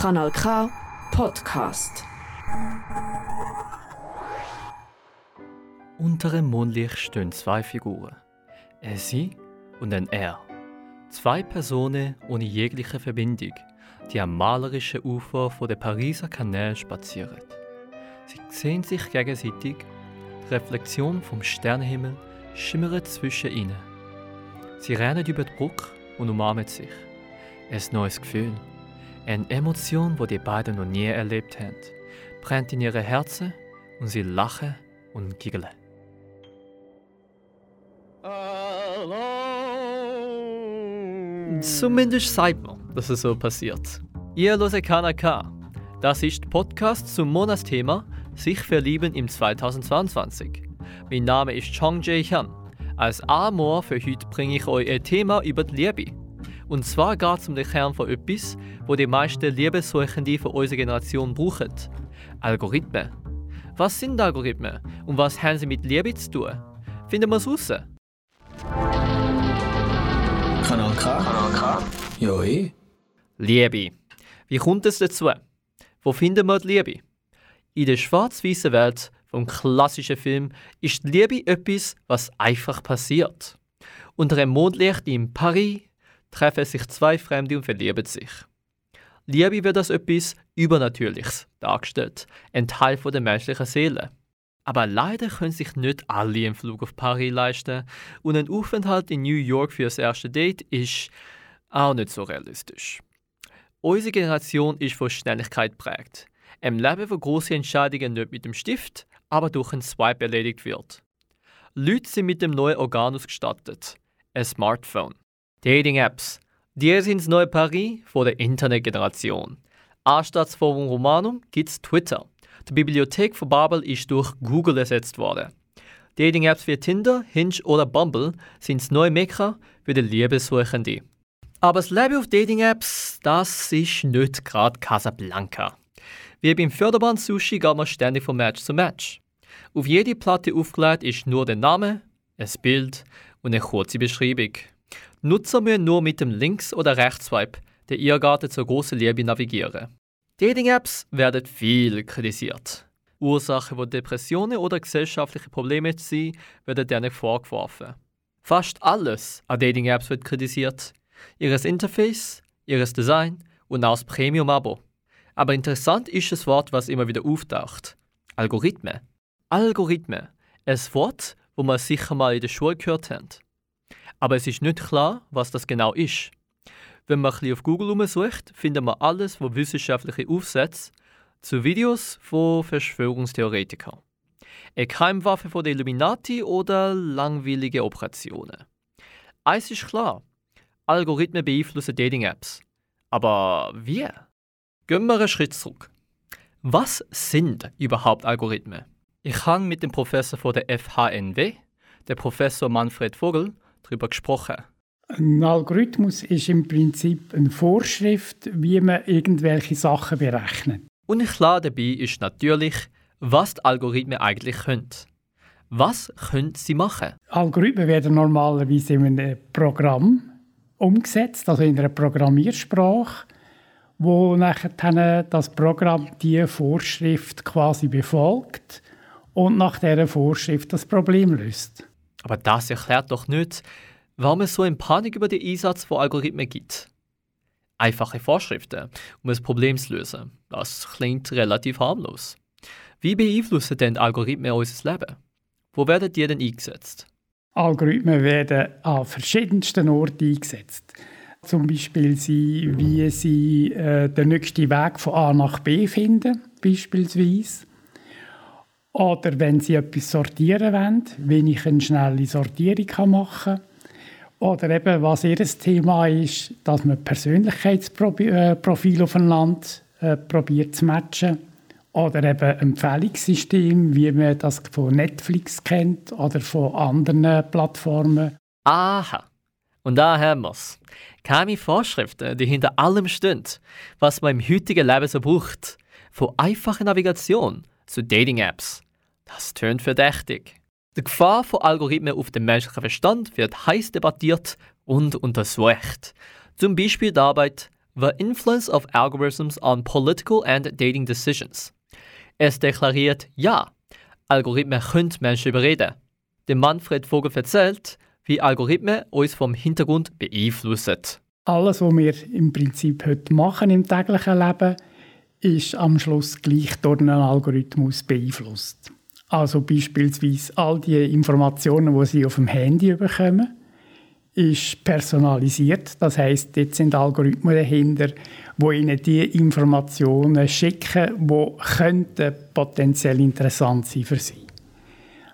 Kanal K Podcast. Unter dem Mondlicht stehen zwei Figuren. Ein Sie und ein Er. Zwei Personen ohne jegliche Verbindung, die am malerischen Ufer der Pariser Kanäle spazieren. Sie sehen sich gegenseitig, die Reflexion vom Sternenhimmel schimmert zwischen ihnen. Sie rennen über die Brücke und umarmen sich. Ein neues Gefühl, eine Emotion, die die beiden noch nie erlebt haben, brennt in ihre Herzen und sie lachen und giggeln. Zumindest sagt man, dass es so passiert. Ihr hört KNK. Das ist Podcast zum Monatsthema Sich verlieben im 2022. Mein Name ist Chong Jae Hyun. Als Amor für heute bringe ich euch ein Thema über die Liebe. Und zwar geht es um den Kern von etwas, wo die meisten Liebessuchenden von unserer Generation brauchen. Algorithmen. Was sind Algorithmen und was haben sie mit Liebe zu tun? Finden wir es raus. Kanal K. Kanal K. Eh. Liebe. Wie kommt es dazu? Wo finden wir die Liebe? In der schwarz-weißen Welt vom klassischen Film ist die Liebe etwas, was einfach passiert. Unter einem Mondlicht in Paris treffen sich zwei Fremde und verlieben sich. Liebe wird als etwas Übernatürliches dargestellt, ein Teil der menschlichen Seele. Aber leider können sich nicht alle einen Flug auf Paris leisten und ein Aufenthalt in New York für das erste Date ist auch nicht so realistisch. Unsere Generation ist von Schnelligkeit geprägt. Im Leben, wo große Entscheidungen nicht mit dem Stift, aber durch einen Swipe erledigt wird. Leute sind mit dem neuen Organ ausgestattet, ein Smartphone. Dating-Apps, die sind das neue Paris vor der Internetgeneration. Anstatt Forum Romanum gibt es Twitter. Die Bibliothek von Babel ist durch Google ersetzt worden. Dating-Apps wie Tinder, Hinge oder Bumble sind das neue Mekka für die Liebessuchende. Aber das Leben auf Dating-Apps, das ist nicht gerade Casablanca. Wie beim Förderband Sushi geht man ständig von Match zu Match. Auf jede Platte aufgelegt ist nur der Name, ein Bild und eine kurze Beschreibung. Nutzer müssen nur mit dem Links- oder Rechtsswipe der Irrgarten zur großen Liebe navigieren. Dating-Apps werden viel kritisiert. Ursachen von Depressionen oder gesellschaftliche Probleme sein, werden denen vorgeworfen. Fast alles an Dating-Apps wird kritisiert. Ihres Interface, ihres Design und auch das Premium-Abo. Aber interessant ist das Wort, was immer wieder auftaucht. Algorithmen. Algorithmen. Ein Wort, wo man sicher mal in der Schule gehört hat. Aber es ist nicht klar, was das genau ist. Wenn man ein auf Google umsucht, findet man alles, was wissenschaftliche Aufsätze zu Videos von Verschwörungstheoretikern. Eine Keimwaffe von den Illuminati oder langweilige Operationen. Eins ist klar, Algorithmen beeinflussen Dating-Apps. Aber wie? Gehen wir einen Schritt zurück. Was sind überhaupt Algorithmen? Ich habe mit dem Professor von der FHNW, der Professor Manfred Vogel, darüber gesprochen. Ein Algorithmus ist im Prinzip eine Vorschrift, wie man irgendwelche Sachen berechnet. Und klar dabei ist natürlich, was die Algorithmen eigentlich können. Was können sie machen? Algorithmen werden normalerweise in einem Programm umgesetzt, also in einer Programmiersprache, wo nachher das Programm die Vorschrift quasi befolgt und nach dieser Vorschrift das Problem löst. Aber das erklärt doch nicht, warum es so eine Panik über den Einsatz von Algorithmen gibt. Einfache Vorschriften, um das Problem zu lösen. Das klingt relativ harmlos. Wie beeinflussen denn Algorithmen unser Leben? Wo werden die denn eingesetzt? Algorithmen werden an verschiedensten Orten eingesetzt. Zum Beispiel sie, wie sie äh, den nächsten Weg von A nach B finden, beispielsweise. Oder wenn sie etwas sortieren wollen, wie ich eine schnelle Sortierung machen kann. Oder eben, was ihr Thema ist, dass man Persönlichkeitsprofil aufeinander äh, probiert zu matchen. Oder eben Empfehlungssystem, wie man das von Netflix kennt oder von anderen Plattformen. Aha, und da haben wir es. Keine Vorschriften, die hinter allem stehen, was man im heutigen Leben so braucht. Von einfacher Navigation zu Dating-Apps. Das tönt verdächtig. Die Gefahr von Algorithmen auf den menschlichen Verstand wird heiß debattiert und untersucht. Zum Beispiel die Arbeit The Influence of Algorithms on Political and Dating Decisions. Es deklariert, ja, Algorithmen können Menschen überreden. Der Manfred Vogel erzählt, wie Algorithmen uns vom Hintergrund beeinflussen. Alles, was wir im Prinzip heute machen im täglichen Leben, ist am Schluss gleich durch einen Algorithmus beeinflusst. Also beispielsweise all die Informationen, die Sie auf dem Handy bekommen, ist personalisiert. Das heißt, dort sind Algorithmen dahinter, wo Ihnen die Informationen schicken, die könnten potenziell interessant sein für Sie.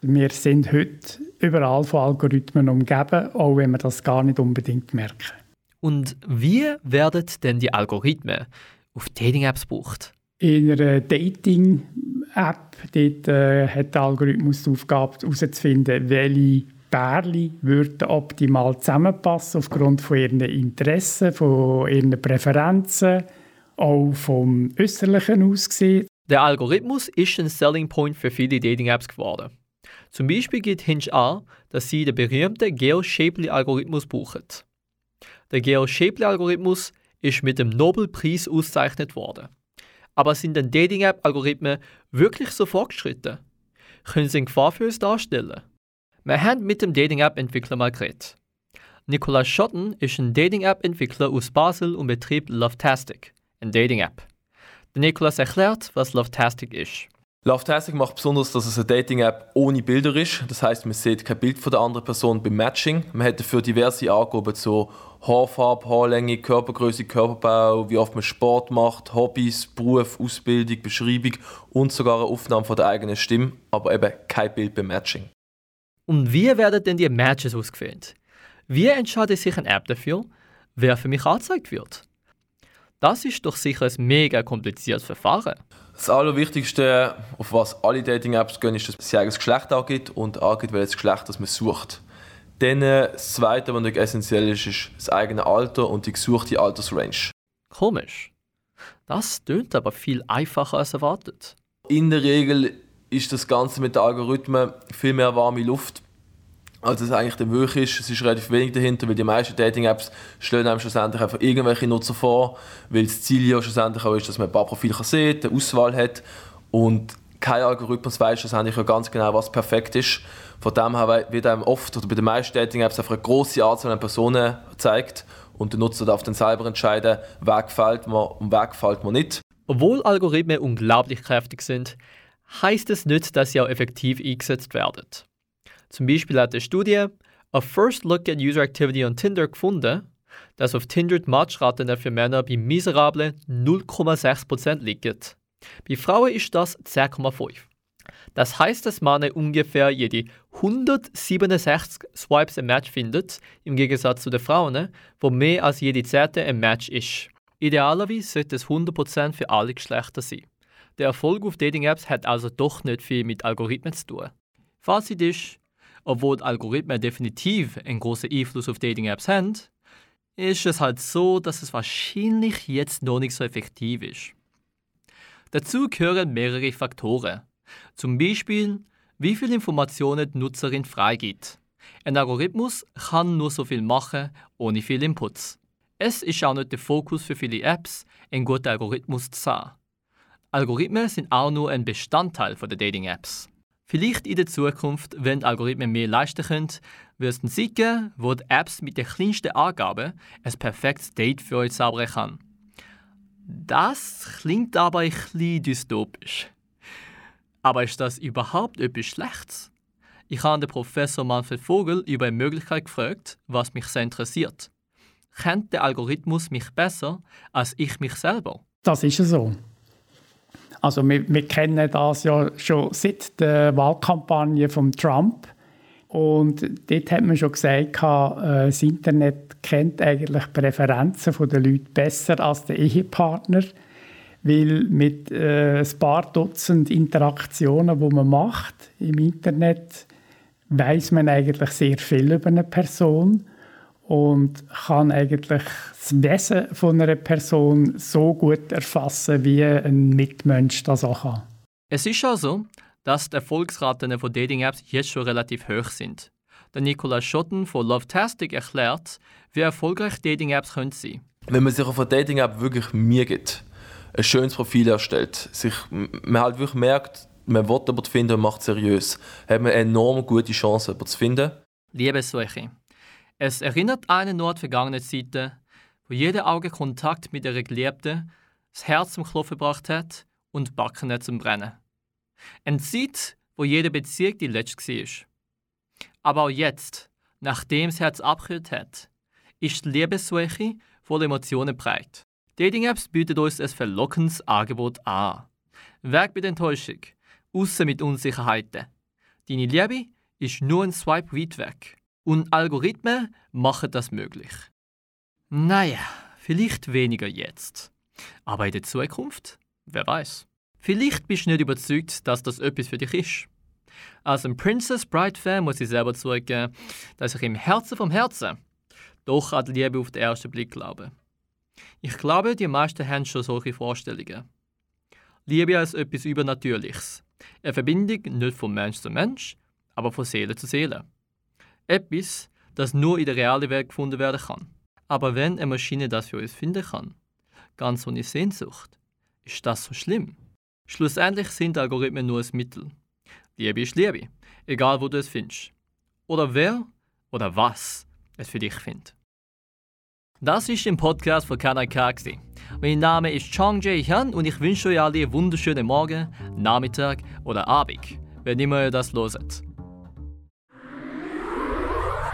Wir sind heute überall von Algorithmen umgeben, auch wenn wir das gar nicht unbedingt merken. Und wie werden denn die Algorithmen auf Dating-Apps gebraucht? In einer Dating-App dort, äh, hat der Algorithmus die Aufgabe herauszufinden, welche Pärchen würden optimal zusammenpassen aufgrund von ihren Interessen, von ihren Präferenzen, auch vom äußerlichen Aussehen. Der Algorithmus ist ein Selling Point für viele Dating-Apps geworden. Zum Beispiel gibt Hinge an, dass sie den berühmten Geo-Shapley-Algorithmus brauchen. Der Geo-Shapley-Algorithmus ist mit dem Nobelpreis ausgezeichnet worden. Aber sind denn Dating-App-Algorithmen wirklich so fortgeschritten? Können sie eine Gefahr für uns darstellen? Wir haben mit dem Dating-App-Entwickler mal geredet. Nicolas Schotten ist ein Dating-App-Entwickler aus Basel und betreibt Lovetastic, eine Dating-App. Nicolas erklärt, was Lovetastic ist. Lovetastic macht besonders, dass es eine Dating-App ohne Bilder ist. Das heißt, man sieht kein Bild von der anderen Person beim Matching. Man hat dafür diverse Angaben zu Haarfarbe, Haarlänge, Körpergröße, Körperbau, wie oft man Sport macht, Hobbys, Beruf, Ausbildung, Beschreibung und sogar eine Aufnahme von der eigenen Stimme, aber eben kein Bild beim Matching. Und wie werden denn die Matches ausgewählt? Wie entscheidet sich eine App dafür, wer für mich angezeigt wird? Das ist doch sicher ein mega kompliziertes Verfahren. Das Allerwichtigste, auf was alle Dating-Apps gehen, ist, dass man sein eigenes Geschlecht angibt und angibt, welches Geschlecht das man sucht. Dann äh, das Zweite, was natürlich essentiell ist, ist das eigene Alter und die gesuchte Altersrange. Komisch. Das tönt aber viel einfacher als erwartet. In der Regel ist das Ganze mit den Algorithmen viel mehr warme Luft als es eigentlich dann wirklich ist. Es ist relativ wenig dahinter, weil die meisten Dating-Apps stellen einem schlussendlich einfach irgendwelche Nutzer vor, weil das Ziel ja schlussendlich auch ist, dass man ein paar Profile sieht, eine Auswahl hat und kein Algorithmus weiß schlussendlich ja ganz genau, was perfekt ist. Von dem her wird einem oft oder bei den meisten Dating-Apps einfach eine grosse Anzahl an Personen gezeigt und der Nutzer darf dann selber entscheiden, wer gefällt mir und wer gefällt mir nicht. Obwohl Algorithmen unglaublich kräftig sind, heißt es nicht, dass sie auch effektiv eingesetzt werden. Zum Beispiel hat eine Studie A First Look at User Activity on Tinder gefunden, dass auf Tinder die Matchraten für Männer bei miserablen 0,6% liegen. Bei Frauen ist das 10,5%. Das heißt, dass man ungefähr jede 167 Swipes ein Match findet, im Gegensatz zu den Frauen, wo mehr als jede zehnte ein Match ist. Idealerweise sollte es 100% für alle Geschlechter sein. Der Erfolg auf Dating-Apps hat also doch nicht viel mit Algorithmen zu tun. Fazit ist, obwohl Algorithmen definitiv einen großen Einfluss auf Dating-Apps haben, ist es halt so, dass es wahrscheinlich jetzt noch nicht so effektiv ist. Dazu gehören mehrere Faktoren. Zum Beispiel, wie viele Informationen die Nutzerin freigibt. Ein Algorithmus kann nur so viel machen, ohne viel Inputs. Es ist auch nicht der Fokus für viele Apps, einen guten Algorithmus zu haben. Algorithmen sind auch nur ein Bestandteil der Dating-Apps. Vielleicht in der Zukunft, wenn Algorithmen mehr leisten können, wird es geben, wo die Apps mit der kleinsten Angabe ein perfektes Date für euch zaubern kann. Das klingt aber ein bisschen dystopisch. Aber ist das überhaupt etwas Schlechtes? Ich habe den Professor Manfred Vogel über eine Möglichkeit gefragt, was mich sehr interessiert. Kennt der Algorithmus mich besser als ich mich selber? Das ist so. Also wir, wir, kennen das ja schon seit der Wahlkampagne von Trump. Und dort hat man schon gesagt, äh, das Internet kennt eigentlich Präferenzen der Leute besser als der Ehepartner. Weil mit äh, ein paar Dutzend Interaktionen, die man macht im Internet, weiß man eigentlich sehr viel über eine Person und kann eigentlich das Wesen von einer Person so gut erfassen, wie ein Mitmensch das auch kann. Es ist also, dass die Erfolgsraten von Dating-Apps jetzt schon relativ hoch sind. Der Nicolas Schotten von Lovetastic erklärt, wie erfolgreich Dating-Apps können sein. wenn man sich auf einer Dating-App wirklich Mühe gibt, ein schönes Profil erstellt, sich, man halt wirklich merkt, man will jemanden finden und macht seriös, hat man eine enorm gute Chance, jemanden zu finden. Liebessuche. Es erinnert die vergangene Zeiten, wo jeder Augenkontakt mit der Geliebten das Herz zum Klopfen gebracht hat und Backen zum Brennen. Eine Zeit, wo jede Beziehung die letzte war. Aber auch jetzt, nachdem das Herz abgekühlt hat, ist die Liebessuche voll Emotionen breit. Dating-Apps bieten uns ein verlockendes Angebot an. Weg mit Enttäuschung, außer mit Unsicherheiten. Deine Liebe ist nur ein Swipe weit weg. Und Algorithmen machen das möglich. Naja, vielleicht weniger jetzt. Aber in der Zukunft? Wer weiß. Vielleicht bist du nicht überzeugt, dass das etwas für dich ist. Als ein Princess Bride-Fan muss ich selber zugeben, dass ich im Herzen vom Herzen doch an die Liebe auf den ersten Blick glaube. Ich glaube, die meisten haben schon solche Vorstellungen. Liebe als etwas Übernatürliches. Eine Verbindung nicht von Mensch zu Mensch, aber von Seele zu Seele. Etwas, das nur in der realen Welt gefunden werden kann. Aber wenn eine Maschine das für uns finden kann, ganz ohne Sehnsucht, ist das so schlimm? Schlussendlich sind Algorithmen nur ein Mittel. Liebe ist Liebe, egal wo du es findest. Oder wer oder was es für dich findet. Das ist im Podcast von Kanal K. Mein Name ist Chong Jae Hyun und ich wünsche euch alle einen wunderschönen Morgen, Nachmittag oder Abend, wenn immer ihr das loset.